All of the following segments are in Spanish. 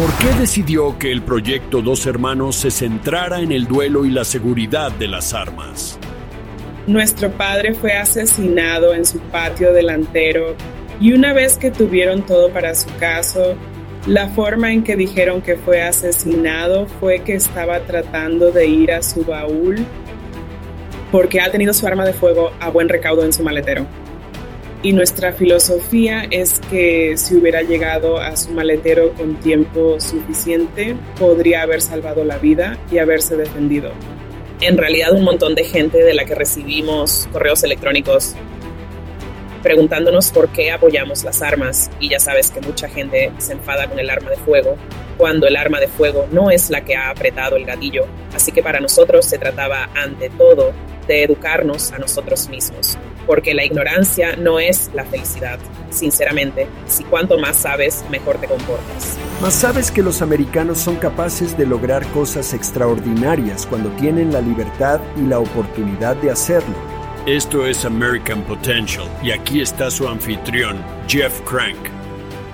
¿Por qué decidió que el proyecto Dos Hermanos se centrara en el duelo y la seguridad de las armas? Nuestro padre fue asesinado en su patio delantero y una vez que tuvieron todo para su caso, la forma en que dijeron que fue asesinado fue que estaba tratando de ir a su baúl porque ha tenido su arma de fuego a buen recaudo en su maletero. Y nuestra filosofía es que si hubiera llegado a su maletero con tiempo suficiente, podría haber salvado la vida y haberse defendido. En realidad un montón de gente de la que recibimos correos electrónicos preguntándonos por qué apoyamos las armas y ya sabes que mucha gente se enfada con el arma de fuego cuando el arma de fuego no es la que ha apretado el gatillo. Así que para nosotros se trataba ante todo de educarnos a nosotros mismos, porque la ignorancia no es la felicidad. Sinceramente, si cuanto más sabes, mejor te comportas. Mas sabes que los americanos son capaces de lograr cosas extraordinarias cuando tienen la libertad y la oportunidad de hacerlo. Esto es American Potential y aquí está su anfitrión, Jeff Crank.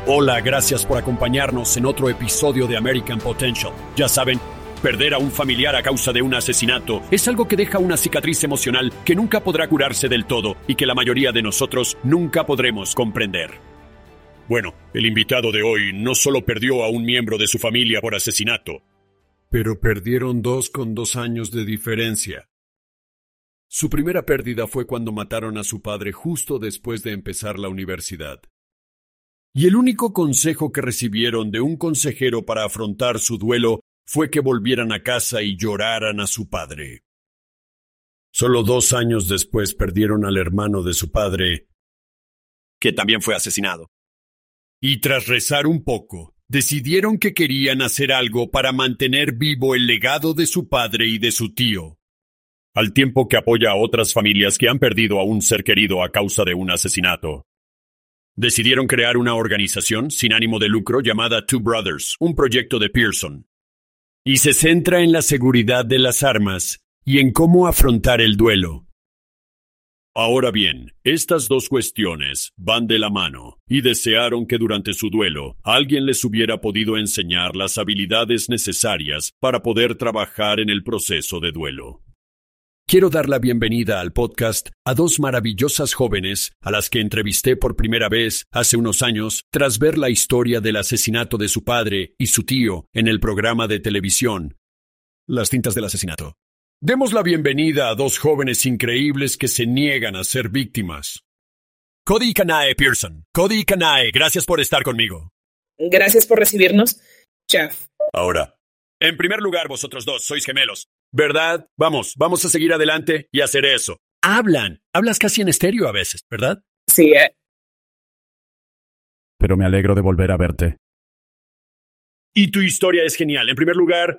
Hola, gracias por acompañarnos en otro episodio de American Potential. Ya saben, perder a un familiar a causa de un asesinato es algo que deja una cicatriz emocional que nunca podrá curarse del todo y que la mayoría de nosotros nunca podremos comprender. Bueno, el invitado de hoy no solo perdió a un miembro de su familia por asesinato, pero perdieron dos con dos años de diferencia. Su primera pérdida fue cuando mataron a su padre justo después de empezar la universidad. Y el único consejo que recibieron de un consejero para afrontar su duelo fue que volvieran a casa y lloraran a su padre. Solo dos años después perdieron al hermano de su padre, que también fue asesinado. Y tras rezar un poco, decidieron que querían hacer algo para mantener vivo el legado de su padre y de su tío al tiempo que apoya a otras familias que han perdido a un ser querido a causa de un asesinato. Decidieron crear una organización sin ánimo de lucro llamada Two Brothers, un proyecto de Pearson. Y se centra en la seguridad de las armas y en cómo afrontar el duelo. Ahora bien, estas dos cuestiones van de la mano, y desearon que durante su duelo alguien les hubiera podido enseñar las habilidades necesarias para poder trabajar en el proceso de duelo. Quiero dar la bienvenida al podcast a dos maravillosas jóvenes a las que entrevisté por primera vez hace unos años tras ver la historia del asesinato de su padre y su tío en el programa de televisión Las cintas del asesinato. Demos la bienvenida a dos jóvenes increíbles que se niegan a ser víctimas. Cody y Kanae Pearson. Cody y Kanae, gracias por estar conmigo. Gracias por recibirnos, Jeff. Ahora, en primer lugar, vosotros dos sois gemelos. ¿Verdad? Vamos, vamos a seguir adelante y hacer eso. Hablan. Hablas casi en estéreo a veces, ¿verdad? Sí, eh. Pero me alegro de volver a verte. Y tu historia es genial. En primer lugar,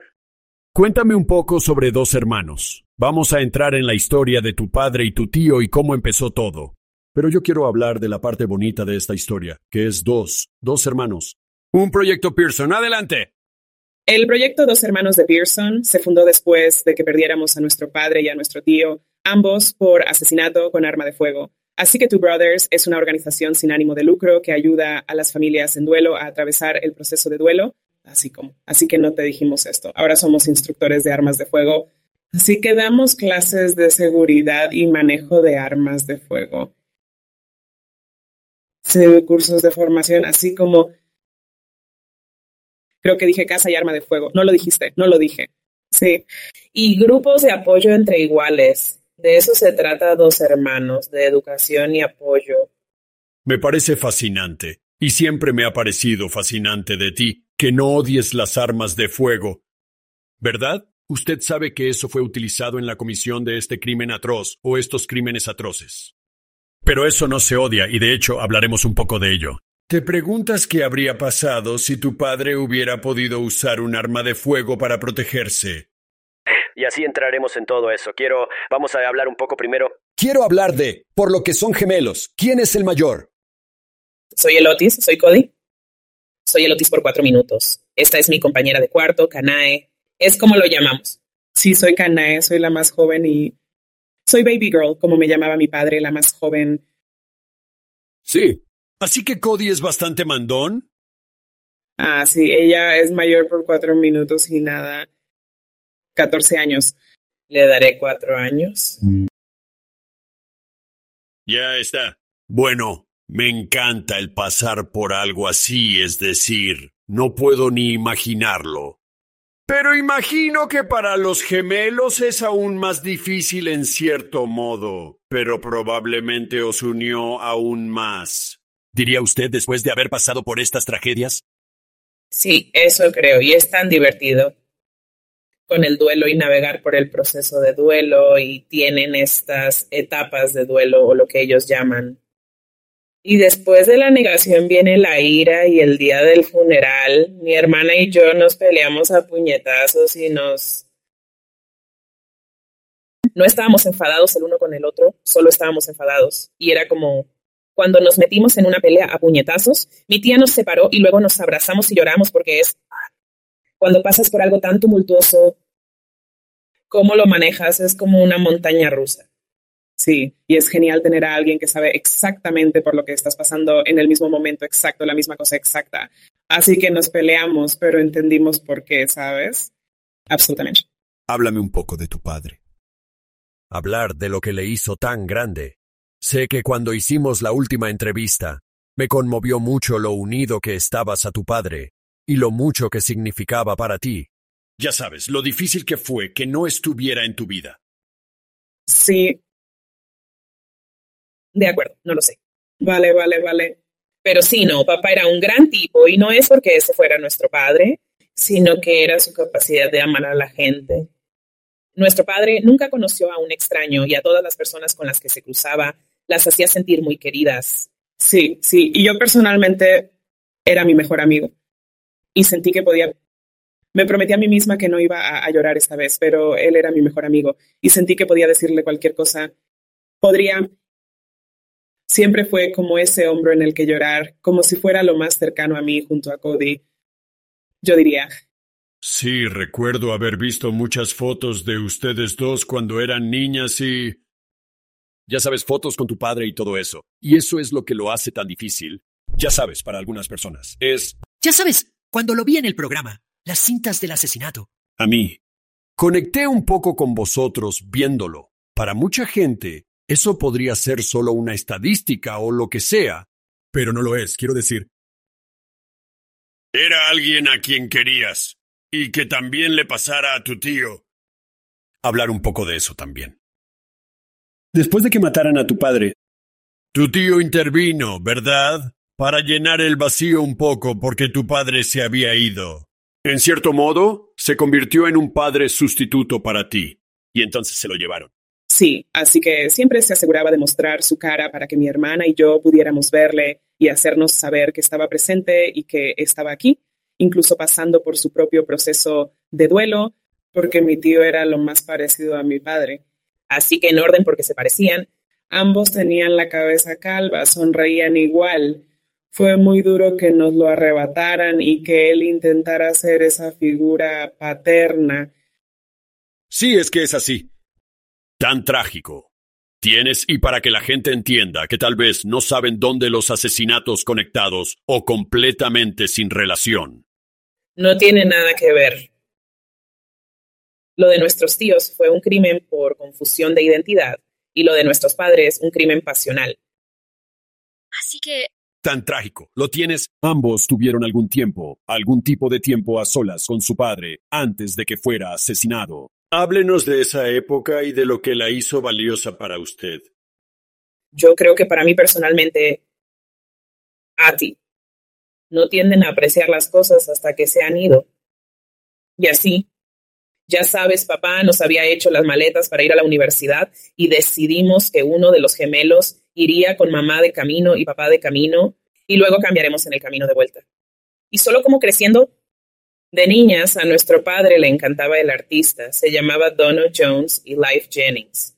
cuéntame un poco sobre dos hermanos. Vamos a entrar en la historia de tu padre y tu tío y cómo empezó todo. Pero yo quiero hablar de la parte bonita de esta historia, que es dos, dos hermanos. Un proyecto Pearson. Adelante. El proyecto Dos Hermanos de Pearson se fundó después de que perdiéramos a nuestro padre y a nuestro tío, ambos por asesinato con arma de fuego. Así que Two Brothers es una organización sin ánimo de lucro que ayuda a las familias en duelo a atravesar el proceso de duelo, así como. Así que no te dijimos esto. Ahora somos instructores de armas de fuego. Así que damos clases de seguridad y manejo de armas de fuego. Sí, cursos de formación, así como Creo que dije casa y arma de fuego. No lo dijiste, no lo dije. Sí. Y grupos de apoyo entre iguales. De eso se trata Dos Hermanos, de educación y apoyo. Me parece fascinante, y siempre me ha parecido fascinante de ti, que no odies las armas de fuego. ¿Verdad? Usted sabe que eso fue utilizado en la comisión de este crimen atroz o estos crímenes atroces. Pero eso no se odia, y de hecho hablaremos un poco de ello. ¿Te preguntas qué habría pasado si tu padre hubiera podido usar un arma de fuego para protegerse? Y así entraremos en todo eso. Quiero, vamos a hablar un poco primero. Quiero hablar de, por lo que son gemelos, ¿quién es el mayor? Soy el Otis, soy Cody. Soy el Otis por cuatro minutos. Esta es mi compañera de cuarto, Kanae. Es como lo llamamos. Sí, soy Kanae, soy la más joven y soy baby girl, como me llamaba mi padre, la más joven. Sí, Así que Cody es bastante mandón. Ah, sí, ella es mayor por cuatro minutos y nada. 14 años. Le daré cuatro años. Ya está. Bueno, me encanta el pasar por algo así, es decir, no puedo ni imaginarlo. Pero imagino que para los gemelos es aún más difícil en cierto modo, pero probablemente os unió aún más. ¿Diría usted después de haber pasado por estas tragedias? Sí, eso creo, y es tan divertido con el duelo y navegar por el proceso de duelo y tienen estas etapas de duelo o lo que ellos llaman. Y después de la negación viene la ira y el día del funeral, mi hermana y yo nos peleamos a puñetazos y nos... No estábamos enfadados el uno con el otro, solo estábamos enfadados. Y era como cuando nos metimos en una pelea a puñetazos, mi tía nos separó y luego nos abrazamos y lloramos porque es cuando pasas por algo tan tumultuoso, cómo lo manejas es como una montaña rusa. Sí, y es genial tener a alguien que sabe exactamente por lo que estás pasando en el mismo momento exacto, la misma cosa exacta. Así que nos peleamos, pero entendimos por qué, ¿sabes? Absolutamente. Háblame un poco de tu padre. Hablar de lo que le hizo tan grande. Sé que cuando hicimos la última entrevista, me conmovió mucho lo unido que estabas a tu padre y lo mucho que significaba para ti. Ya sabes, lo difícil que fue que no estuviera en tu vida. Sí. De acuerdo, no lo sé. Vale, vale, vale. Pero sí, no, papá era un gran tipo y no es porque ese fuera nuestro padre, sino que era su capacidad de amar a la gente. Nuestro padre nunca conoció a un extraño y a todas las personas con las que se cruzaba las hacía sentir muy queridas. Sí, sí, y yo personalmente era mi mejor amigo y sentí que podía... Me prometí a mí misma que no iba a, a, llorar esta vez, pero él era mi mejor amigo y sentí que podía decirle cualquier cosa. Podría... Siempre fue como ese hombro en el que llorar, como si fuera lo más cercano a mí junto a Cody. Yo diría. Sí, recuerdo haber visto muchas fotos de ustedes dos cuando eran niñas y... Ya sabes, fotos con tu padre y todo eso. Y eso es lo que lo hace tan difícil. Ya sabes, para algunas personas. Es... Ya sabes, cuando lo vi en el programa, las cintas del asesinato. A mí. Conecté un poco con vosotros viéndolo. Para mucha gente, eso podría ser solo una estadística o lo que sea. Pero no lo es, quiero decir. Era alguien a quien querías. Y que también le pasara a tu tío. Hablar un poco de eso también. Después de que mataran a tu padre. Tu tío intervino, ¿verdad? para llenar el vacío un poco porque tu padre se había ido. En cierto modo, se convirtió en un padre sustituto para ti. Y entonces se lo llevaron. Sí, así que siempre se aseguraba de mostrar su cara para que mi hermana y yo pudiéramos verle y hacernos saber que estaba presente y que estaba aquí, incluso pasando por su propio proceso de duelo, porque mi tío era lo más parecido a mi padre. Así que en orden porque se parecían, ambos tenían la cabeza calva, sonreían igual, fue muy duro que nos lo arrebataran y que él intentara ser esa figura paterna. Sí, es que es así. Tan trágico. Tienes, y para que la gente entienda que tal vez no saben dónde los asesinatos conectados o completamente sin relación. No tiene nada que ver. Lo de nuestros tíos fue un crimen por confusión de identidad y lo de nuestros padres un crimen pasional. Así que tan trágico. Lo tienes. Ambos tuvieron algún tiempo, algún tipo de tiempo a solas con su padre antes de que fuera asesinado. Háblenos de esa época y de lo que la hizo valiosa para usted. Yo creo que para mí personalmente, a ti, no tienden a apreciar las cosas hasta que se han ido. Y así, ya sabes, papá nos había hecho las maletas para ir a la universidad y decidimos que uno de los gemelos iría con mamá de camino y papá de camino y luego cambiaremos en el camino de vuelta. Y solo como creciendo, de niñas a nuestro padre le encantaba el artista, se llamaba Dono Jones y Life Jennings.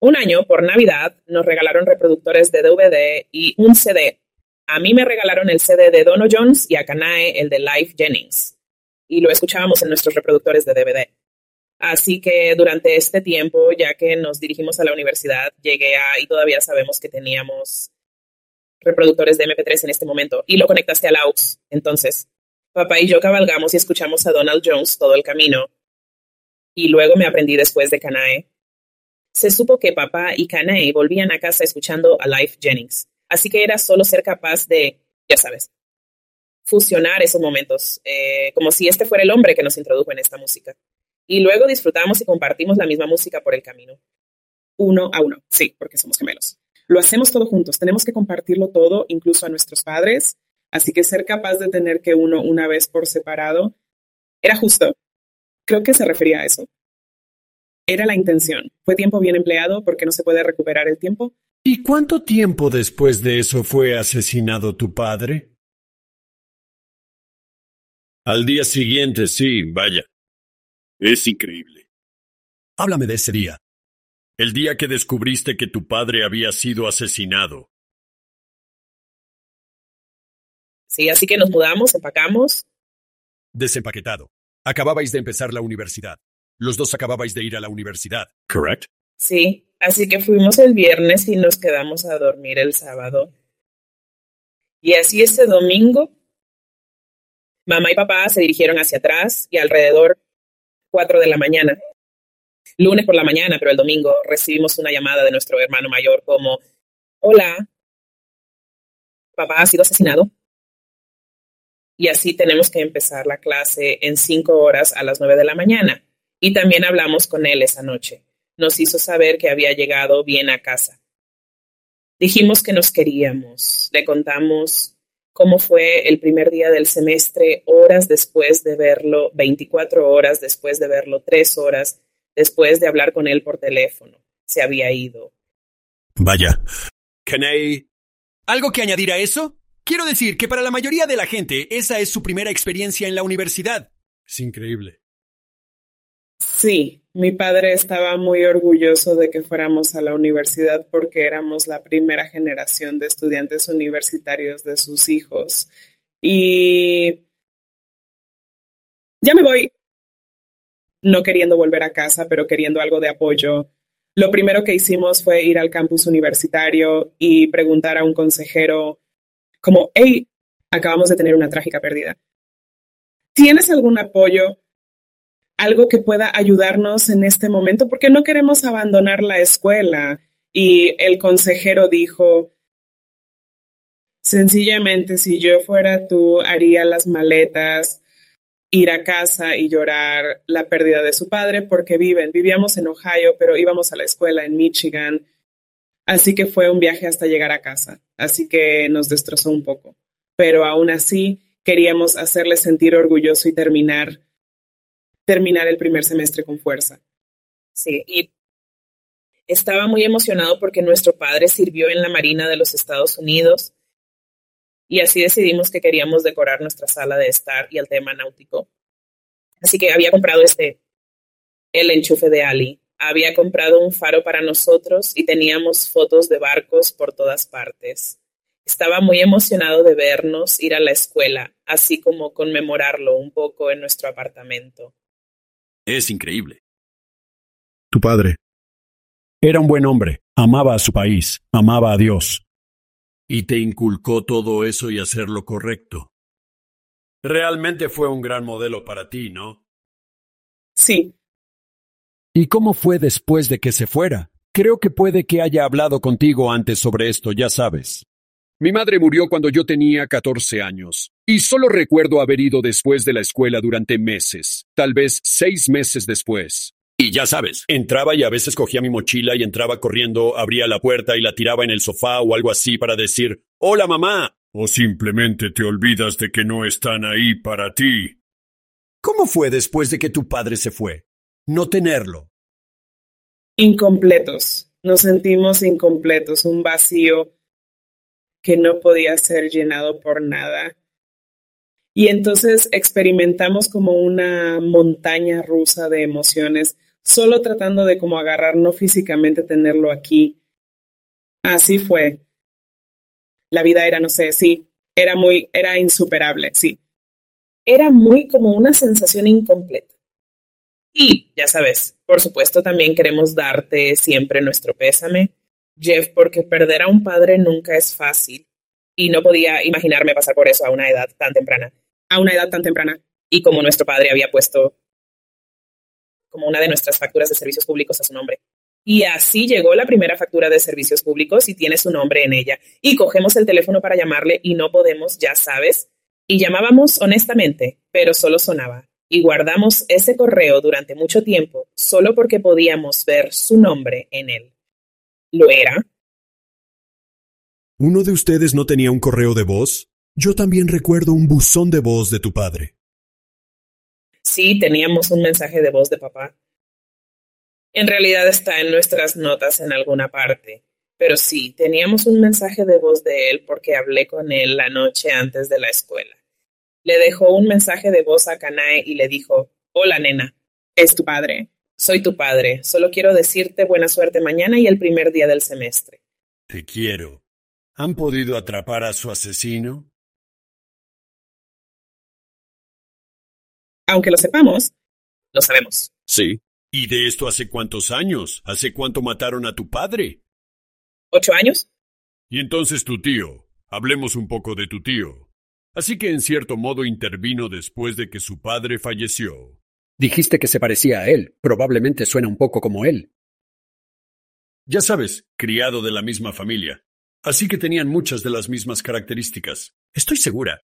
Un año, por Navidad, nos regalaron reproductores de DVD y un CD. A mí me regalaron el CD de Dono Jones y a Kanae el de Life Jennings y lo escuchábamos en nuestros reproductores de DVD. Así que durante este tiempo, ya que nos dirigimos a la universidad, llegué a, y todavía sabemos que teníamos reproductores de MP3 en este momento, y lo conectaste al AUX. Entonces, Papá y yo cabalgamos y escuchamos a Donald Jones todo el camino. Y luego me aprendí después de Canae. Se supo que papá y Canae volvían a casa escuchando a Life Jennings, así que era solo ser capaz de, ya sabes, fusionar esos momentos, eh, como si este fuera el hombre que nos introdujo en esta música. Y luego disfrutamos y compartimos la misma música por el camino. Uno a uno, sí, porque somos gemelos. Lo hacemos todo juntos, tenemos que compartirlo todo, incluso a nuestros padres, así que ser capaz de tener que uno una vez por separado era justo. Creo que se refería a eso. Era la intención. Fue tiempo bien empleado porque no se puede recuperar el tiempo. ¿Y cuánto tiempo después de eso fue asesinado tu padre? Al día siguiente, sí, vaya. Es increíble. Háblame de ese día. El día que descubriste que tu padre había sido asesinado. Sí, así que nos mudamos, empacamos. Desempaquetado. Acababais de empezar la universidad. Los dos acababais de ir a la universidad, ¿correct? Sí, así que fuimos el viernes y nos quedamos a dormir el sábado. Y así ese domingo Mamá y papá se dirigieron hacia atrás y alrededor cuatro de la mañana. Lunes por la mañana, pero el domingo recibimos una llamada de nuestro hermano mayor como, hola, papá ha sido asesinado. Y así tenemos que empezar la clase en cinco horas a las nueve de la mañana. Y también hablamos con él esa noche. Nos hizo saber que había llegado bien a casa. Dijimos que nos queríamos. Le contamos cómo fue el primer día del semestre, horas después de verlo, 24 horas después de verlo, tres horas después de hablar con él por teléfono. Se había ido. Vaya. Kenny. ¿Algo que añadir a eso? Quiero decir que para la mayoría de la gente esa es su primera experiencia en la universidad. Es increíble. Sí, mi padre estaba muy orgulloso de que fuéramos a la universidad porque éramos la primera generación de estudiantes universitarios de sus hijos. Y ya me voy, no queriendo volver a casa, pero queriendo algo de apoyo. Lo primero que hicimos fue ir al campus universitario y preguntar a un consejero como, hey, acabamos de tener una trágica pérdida. ¿Tienes algún apoyo algo que pueda ayudarnos en este momento, porque no queremos abandonar la escuela. Y el consejero dijo, sencillamente, si yo fuera tú, haría las maletas, ir a casa y llorar la pérdida de su padre, porque viven, vivíamos en Ohio, pero íbamos a la escuela en Michigan. Así que fue un viaje hasta llegar a casa. Así que nos destrozó un poco. Pero aún así, queríamos hacerle sentir orgulloso y terminar terminar el primer semestre con fuerza. Sí, y estaba muy emocionado porque nuestro padre sirvió en la Marina de los Estados Unidos y así decidimos que queríamos decorar nuestra sala de estar y el tema náutico. Así que había comprado este, el enchufe de Ali. Había comprado un faro para nosotros y teníamos fotos de barcos por todas partes. Estaba muy emocionado de vernos ir a la escuela, así como conmemorarlo un poco en nuestro apartamento. Es increíble. Tu padre. Era un buen hombre, amaba a su país, amaba a Dios. Y te inculcó todo eso y hacer lo correcto. Realmente fue un gran modelo para ti, ¿no? Sí. ¿Y cómo fue después de que se fuera? Creo que puede que haya hablado contigo antes sobre esto, ya sabes. Mi madre murió cuando yo tenía 14 años, y solo recuerdo haber ido después de la escuela durante meses, tal vez seis meses después. Y ya sabes, entraba y a veces cogía mi mochila y entraba corriendo, abría la puerta y la tiraba en el sofá o algo así para decir, Hola mamá. O simplemente te olvidas de que no están ahí para ti. ¿Cómo fue después de que tu padre se fue? No tenerlo. Incompletos. Nos sentimos incompletos, un vacío que no podía ser llenado por nada. Y entonces experimentamos como una montaña rusa de emociones, solo tratando de como agarrar, no físicamente tenerlo aquí. Así fue. La vida era, no sé, sí, era muy, era insuperable, sí. Era muy como una sensación incompleta. Y, ya sabes, por supuesto también queremos darte siempre nuestro pésame Jeff, porque perder a un padre nunca es fácil y no podía imaginarme pasar por eso a una edad tan temprana. a una edad tan temprana. Y como nuestro padre había puesto como una de nuestras facturas de servicios públicos a su nombre. Y así llegó la primera factura de servicios públicos y tiene su nombre en ella. Y cogemos el teléfono para llamarle y no podemos, ya sabes. Y llamábamos honestamente, pero solo sonaba. Y guardamos ese correo durante mucho tiempo solo porque podíamos ver su nombre en él. ¿Lo era? ¿Uno de ustedes no tenía un correo de voz? Yo también recuerdo un buzón de voz de tu padre. Sí, teníamos un mensaje de voz de papá. En realidad está en nuestras notas en alguna parte. Pero sí, teníamos un mensaje de voz de él porque hablé con él la noche antes de la escuela. Le dejó un mensaje de voz a Kanae y le dijo, Hola nena, es tu padre. Soy tu padre. Solo quiero decirte buena suerte mañana y el primer día del semestre. Te quiero. ¿Han podido atrapar a su asesino? Aunque lo sepamos, lo sabemos. Sí. ¿Y de esto hace cuántos años? ¿Hace cuánto mataron a tu padre? ¿Ocho años? Y entonces tu tío. Hablemos un poco de tu tío. Así que en cierto modo intervino después de que su padre falleció. Dijiste que se parecía a él. Probablemente suena un poco como él. Ya sabes, criado de la misma familia. Así que tenían muchas de las mismas características. Estoy segura.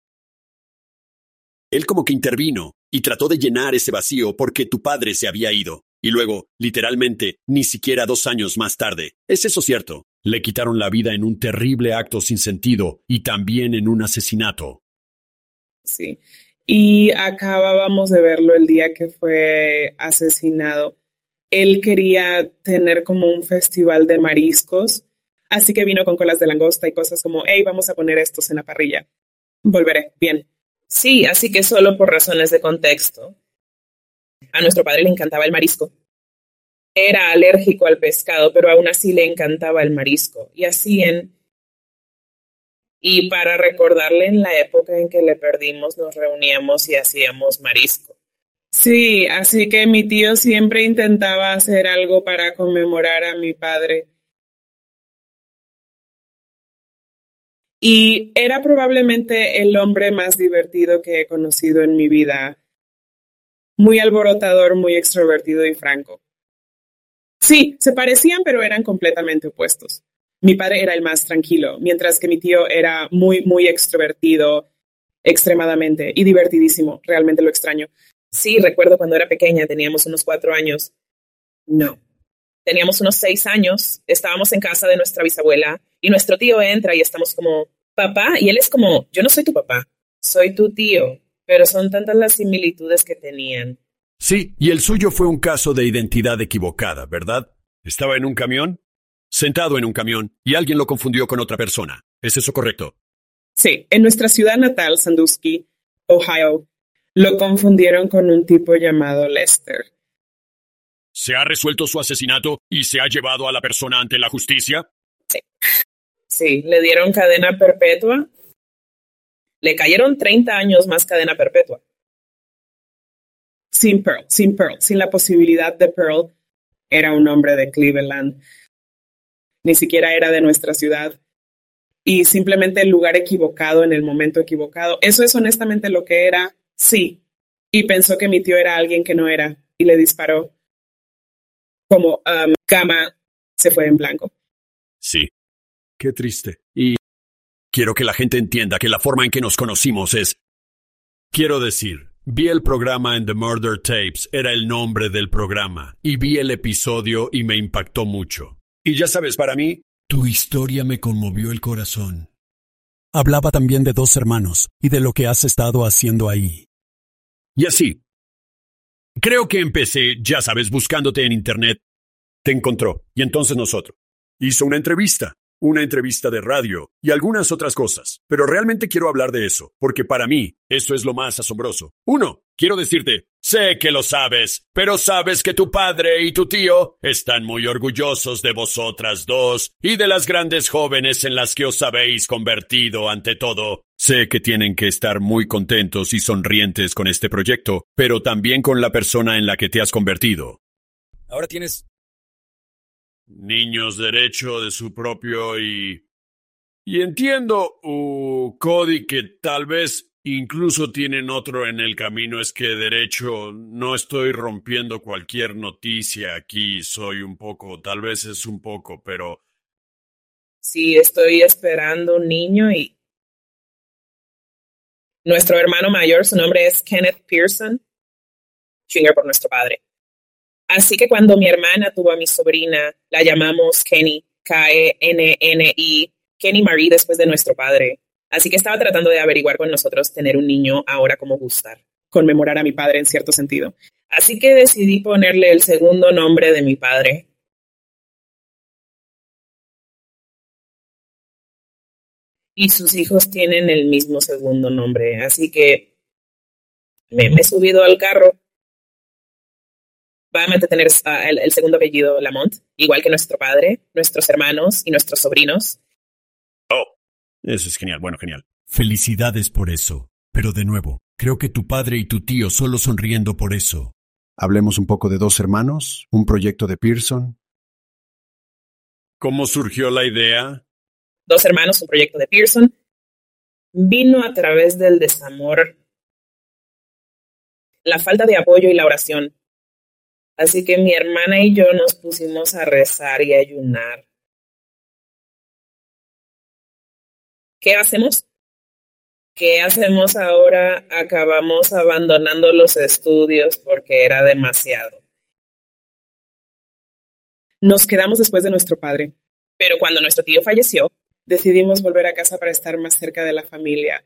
Él como que intervino y trató de llenar ese vacío porque tu padre se había ido. Y luego, literalmente, ni siquiera dos años más tarde. ¿Es eso cierto? Le quitaron la vida en un terrible acto sin sentido y también en un asesinato. Sí. Y acabábamos de verlo el día que fue asesinado. Él quería tener como un festival de mariscos, así que vino con colas de langosta y cosas como, hey, vamos a poner estos en la parrilla. Volveré, bien. Sí, así que solo por razones de contexto. A nuestro padre le encantaba el marisco. Era alérgico al pescado, pero aún así le encantaba el marisco. Y así en... Y para recordarle en la época en que le perdimos, nos reuníamos y hacíamos marisco. Sí, así que mi tío siempre intentaba hacer algo para conmemorar a mi padre. Y era probablemente el hombre más divertido que he conocido en mi vida. Muy alborotador, muy extrovertido y franco. Sí, se parecían, pero eran completamente opuestos. Mi padre era el más tranquilo, mientras que mi tío era muy, muy extrovertido, extremadamente, y divertidísimo. Realmente lo extraño. Sí, recuerdo cuando era pequeña, teníamos unos cuatro años. No, teníamos unos seis años, estábamos en casa de nuestra bisabuela y nuestro tío entra y estamos como, papá, y él es como, yo no soy tu papá, soy tu tío, pero son tantas las similitudes que tenían. Sí, y el suyo fue un caso de identidad equivocada, ¿verdad? Estaba en un camión, sentado en un camión, y alguien lo confundió con otra persona. ¿Es eso correcto? Sí, en nuestra ciudad natal, Sandusky, Ohio, lo confundieron con un tipo llamado Lester. ¿Se ha resuelto su asesinato y se ha llevado a la persona ante la justicia? Sí. Sí, le dieron cadena perpetua. Le cayeron 30 años más cadena perpetua. Sin Pearl, sin Pearl, sin la posibilidad de Pearl, era un hombre de Cleveland. Ni siquiera era de nuestra ciudad. Y simplemente el lugar equivocado en el momento equivocado. Eso es honestamente lo que era, sí. Y pensó que mi tío era alguien que no era y le disparó como um, cama se fue en blanco. Sí. Qué triste. Y quiero que la gente entienda que la forma en que nos conocimos es... Quiero decir, vi el programa en The Murder Tapes, era el nombre del programa, y vi el episodio y me impactó mucho. Y ya sabes, para mí, tu historia me conmovió el corazón. Hablaba también de dos hermanos y de lo que has estado haciendo ahí. Y así, Creo que empecé, ya sabes, buscándote en Internet. Te encontró, y entonces nosotros. Hizo una entrevista, una entrevista de radio y algunas otras cosas. Pero realmente quiero hablar de eso, porque para mí eso es lo más asombroso. Uno, quiero decirte, sé que lo sabes, pero sabes que tu padre y tu tío están muy orgullosos de vosotras dos y de las grandes jóvenes en las que os habéis convertido ante todo. Sé que tienen que estar muy contentos y sonrientes con este proyecto, pero también con la persona en la que te has convertido. Ahora tienes niños derecho de su propio y... Y entiendo, uh, Cody, que tal vez Incluso tienen otro en el camino. Es que, derecho, no estoy rompiendo cualquier noticia aquí. Soy un poco, tal vez es un poco, pero... Sí, estoy esperando un niño y... Nuestro hermano mayor, su nombre es Kenneth Pearson, por nuestro padre. Así que cuando mi hermana tuvo a mi sobrina, la llamamos Kenny, K-E-N-N-I, Kenny Marie después de nuestro padre. Así que estaba tratando de averiguar con nosotros tener un niño ahora como gustar, conmemorar a mi padre en cierto sentido. Así que decidí ponerle el segundo nombre de mi padre. Y sus hijos tienen el mismo segundo nombre, así que me, he subido al carro. Va a tener el segundo apellido Lamont, igual que nuestro padre, nuestros hermanos y nuestros sobrinos. Eso es genial, bueno, genial. Felicidades por eso. Pero de nuevo, creo que tu padre y tu tío solo sonriendo por eso. Hablemos un poco de dos hermanos, un proyecto de Pearson. ¿Cómo surgió la idea? Dos hermanos, un proyecto de Pearson. Vino a través del desamor, la falta de apoyo y la oración. Así que mi hermana y yo nos pusimos a rezar y ayunar. ¿Qué hacemos? ¿Qué hacemos ahora? Acabamos abandonando los estudios porque era demasiado. Nos quedamos después de nuestro padre, pero cuando nuestro tío falleció, decidimos volver a casa para estar más cerca de la familia.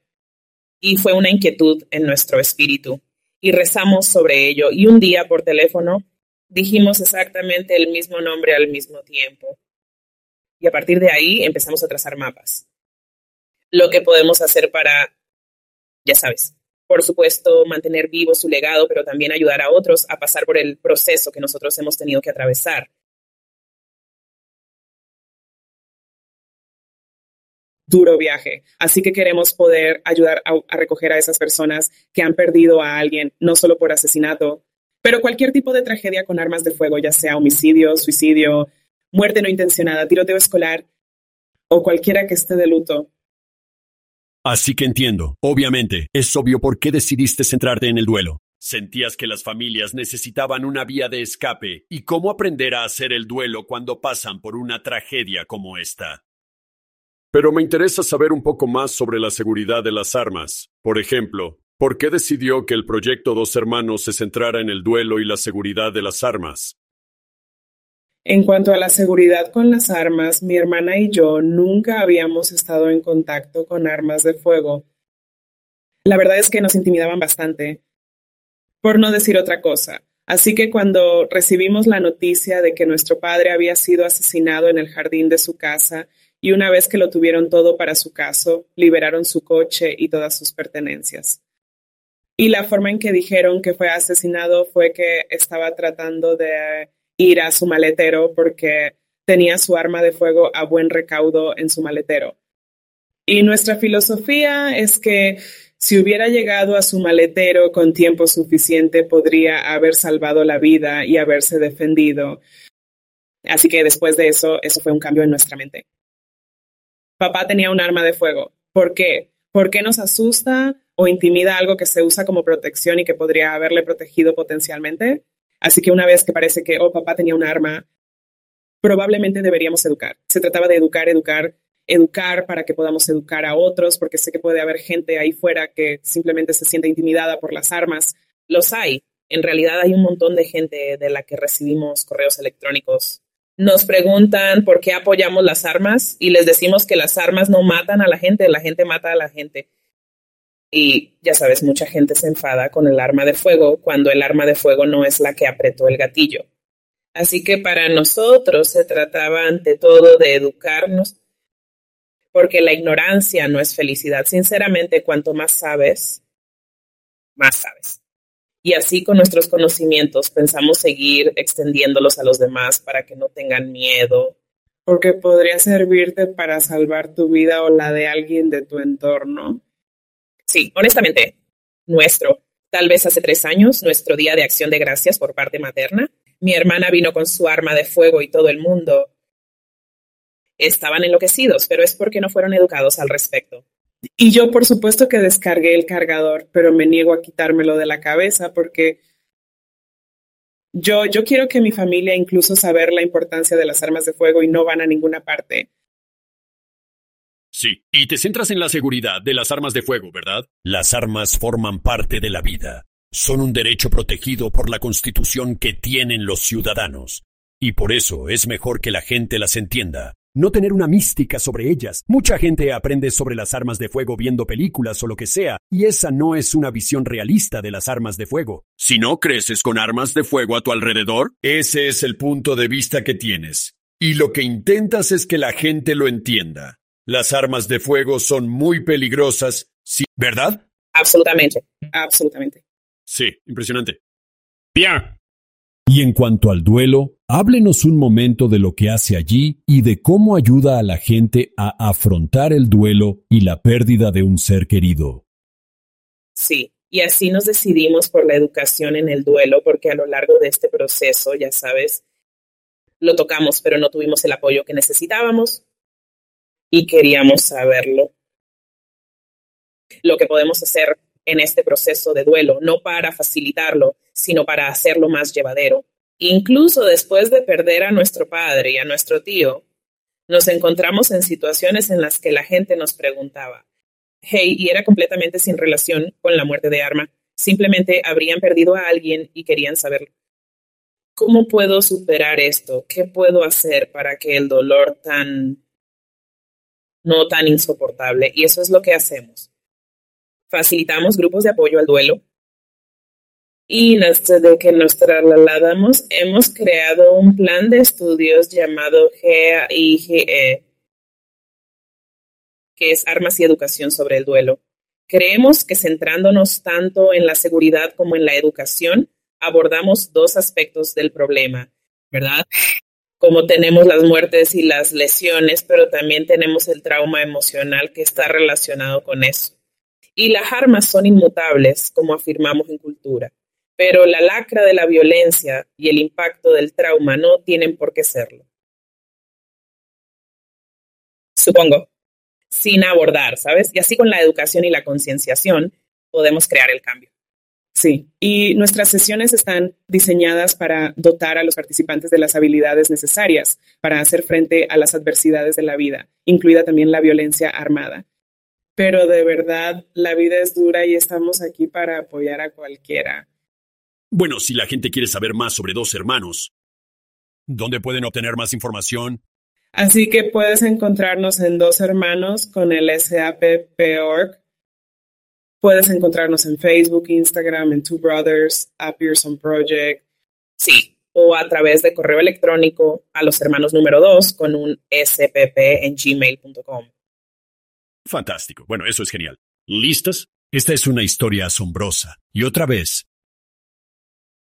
Y fue una inquietud en nuestro espíritu. Y rezamos sobre ello. Y un día por teléfono dijimos exactamente el mismo nombre al mismo tiempo. Y a partir de ahí empezamos a trazar mapas lo que podemos hacer para, ya sabes, por supuesto, mantener vivo su legado, pero también ayudar a otros a pasar por el proceso que nosotros hemos tenido que atravesar. Duro viaje. Así que queremos poder ayudar a, recoger a esas personas que han perdido a alguien, no solo por asesinato, pero cualquier tipo de tragedia con armas de fuego, ya sea homicidio, suicidio, muerte no intencionada, tiroteo escolar o cualquiera que esté de luto. Así que entiendo. Obviamente, es obvio por qué decidiste centrarte en el duelo. Sentías que las familias necesitaban una vía de escape y cómo aprender a hacer el duelo cuando pasan por una tragedia como esta. Pero me interesa saber un poco más sobre la seguridad de las armas. Por ejemplo, ¿por qué decidió que el proyecto Dos Hermanos se centrara en el duelo y la seguridad de las armas? En cuanto a la seguridad con las armas, mi hermana y yo nunca habíamos estado en contacto con armas de fuego. La verdad es que nos intimidaban bastante, por no decir otra cosa. Así que cuando recibimos la noticia de que nuestro padre había sido asesinado en el jardín de su casa y una vez que lo tuvieron todo para su caso, liberaron su coche y todas sus pertenencias. Y la forma en que dijeron que fue asesinado fue que estaba tratando de ir a su maletero porque tenía su arma de fuego a buen recaudo en su maletero. Y nuestra filosofía es que si hubiera llegado a su maletero con tiempo suficiente, podría haber salvado la vida y haberse defendido. Así que después de eso, eso fue un cambio en nuestra mente. Papá tenía un arma de fuego. ¿Por qué? ¿Por qué nos asusta o intimida algo que se usa como protección y que podría haberle protegido potencialmente? Así que una vez que parece que, oh, papá tenía un arma, probablemente deberíamos educar. Se trataba de educar, educar, educar para que podamos educar a otros, porque sé que puede haber gente ahí fuera que simplemente se siente intimidada por las armas. Los hay. En realidad hay un montón de gente de la que recibimos correos electrónicos. Nos preguntan por qué apoyamos las armas y les decimos que las armas no matan a la gente, la gente mata a la gente. Y ya sabes, mucha gente se enfada con el arma de fuego cuando el arma de fuego no es la que apretó el gatillo. Así que para nosotros se trataba ante todo de educarnos, porque la ignorancia no es felicidad. Sinceramente, cuanto más sabes, más sabes. Y así con nuestros conocimientos pensamos seguir extendiéndolos a los demás para que no tengan miedo. Porque podría servirte para salvar tu vida o la de alguien de tu entorno Sí, honestamente, nuestro, tal vez hace tres años, nuestro día de acción de gracias por parte materna, mi hermana vino con su arma de fuego y todo el mundo estaban enloquecidos, pero es porque no fueron educados al respecto. Y yo, por supuesto que descargué el cargador, pero me niego a quitármelo de la cabeza porque yo, yo quiero que mi familia incluso saber la importancia de las armas de fuego y no van a ninguna parte. Sí, y te centras en la seguridad de las armas de fuego, ¿verdad? Las armas forman parte de la vida. Son un derecho protegido por la Constitución que tienen los ciudadanos. Y por eso es mejor que la gente las entienda. No tener una mística sobre ellas. Mucha gente aprende sobre las armas de fuego viendo películas o lo que sea, y esa no es una visión realista de las armas de fuego. Si no creces con armas de fuego a tu alrededor, ese es el punto de vista que tienes. Y lo que intentas es que la gente lo entienda. Las armas de fuego son muy peligrosas, sí, ¿verdad? Absolutamente, absolutamente. Sí, impresionante. Bien. Y en cuanto al duelo, háblenos un momento de lo que hace allí y de cómo ayuda a la gente a afrontar el duelo y la pérdida de un ser querido. Sí, y así nos decidimos por la educación en el duelo, porque a lo largo de este proceso, ya sabes, lo tocamos, pero no tuvimos el apoyo que necesitábamos y queríamos saberlo. Lo que podemos hacer en este proceso de duelo, no para facilitarlo, sino para hacerlo más llevadero. Incluso después de perder a nuestro padre y a nuestro tío, nos encontramos en situaciones en las que la gente nos preguntaba, hey, y era completamente sin relación con la muerte de Arma, simplemente habrían perdido a alguien y querían saber ¿Cómo puedo superar esto? ¿Qué puedo hacer para que el dolor tan no tan insoportable? Y eso es lo que hacemos. Facilitamos grupos de apoyo al duelo, y desde que nos trasladamos hemos creado un plan de estudios llamado GAIGE, que es Armas y Educación sobre el Duelo. Creemos que centrándonos tanto en la seguridad como en la educación, abordamos dos aspectos del problema, ¿verdad? Como tenemos las muertes y las lesiones, pero también tenemos el trauma emocional que está relacionado con eso. Y las armas son inmutables, como afirmamos en cultura pero la lacra de la violencia y el impacto del trauma no tienen por qué serlo. Supongo, sin abordar, ¿sabes? Y así con la educación y la concienciación podemos crear el cambio. Sí, y nuestras sesiones están diseñadas para dotar a los participantes de las habilidades necesarias para hacer frente a las adversidades de la vida, incluida también la violencia armada. Pero de verdad, la vida es dura y estamos aquí para apoyar a cualquiera. Bueno, si la gente quiere saber más sobre dos hermanos, ¿dónde pueden obtener más información? Así que puedes encontrarnos en Dos Hermanos con el SAPP.org. Puedes encontrarnos en Facebook, Instagram, en Two Brothers, a Pearson Project. Sí, o a través de correo electrónico a los hermanos número dos con un spp en gmail.com. Fantástico. Bueno, eso es genial. ¿Listas? Esta es una historia asombrosa. Y otra vez,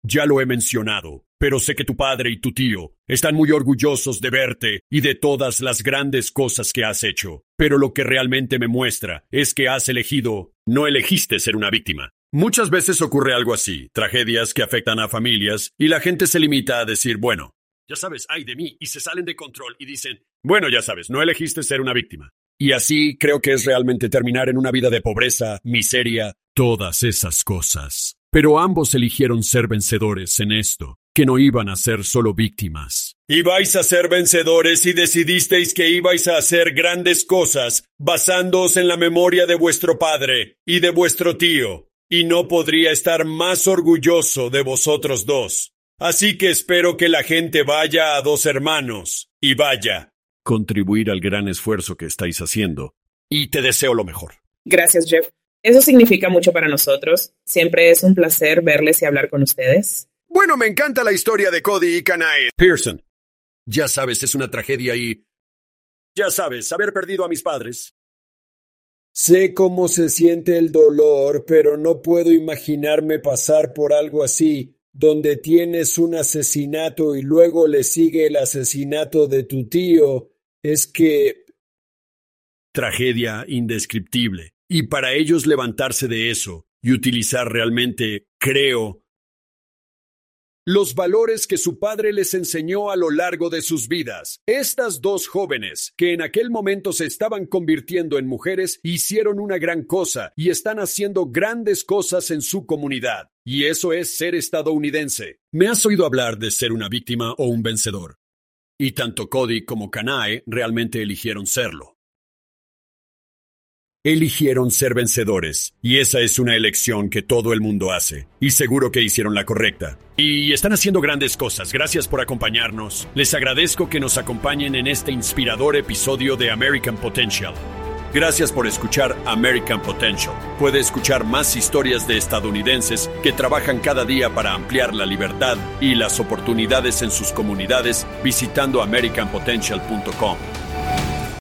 ya lo he mencionado, pero sé que tu padre y tu tío están muy orgullosos de verte y de todas las grandes cosas que has hecho. Pero lo que realmente me muestra es que has elegido, no elegiste ser una víctima. Muchas veces ocurre algo así, tragedias que afectan a familias, y la gente se limita a decir, bueno, ya sabes, ay de mí, y se salen de control y dicen, bueno, ya sabes, no elegiste ser una víctima. Y así creo que es realmente terminar en una vida de pobreza, miseria, todas esas cosas. Pero ambos eligieron ser vencedores en esto, que no iban a ser solo víctimas. Ibais a ser vencedores y decidisteis que ibais a hacer grandes cosas basándoos en la memoria de vuestro padre y de vuestro tío, y no podría estar más orgulloso de vosotros dos. Así que espero que la gente vaya a dos hermanos y vaya contribuir al gran esfuerzo que estáis haciendo. Y te deseo lo mejor. Gracias, Jeff. Eso significa mucho para nosotros. Siempre es un placer verles y hablar con ustedes. Bueno, me encanta la historia de Cody y Kanae. Pearson. Ya sabes, es una tragedia y... Ya sabes, haber perdido a mis padres. Sé cómo se siente el dolor, pero no puedo imaginarme pasar por algo así, donde tienes un asesinato y luego le sigue el asesinato de tu tío. Es que... Tragedia indescriptible. Y para ellos levantarse de eso y utilizar realmente, creo, los valores que su padre les enseñó a lo largo de sus vidas. Estas dos jóvenes, que en aquel momento se estaban convirtiendo en mujeres, hicieron una gran cosa y están haciendo grandes cosas en su comunidad. Y eso es ser estadounidense. Me has oído hablar de ser una víctima o un vencedor. Y tanto Cody como Kanae realmente eligieron serlo eligieron ser vencedores, y esa es una elección que todo el mundo hace, y seguro que hicieron la correcta. Y están haciendo grandes cosas, gracias por acompañarnos. Les agradezco que nos acompañen en este inspirador episodio de American Potential. Gracias por escuchar American Potential. Puede escuchar más historias de estadounidenses que trabajan cada día para ampliar la libertad y las oportunidades en sus comunidades visitando americanpotential.com.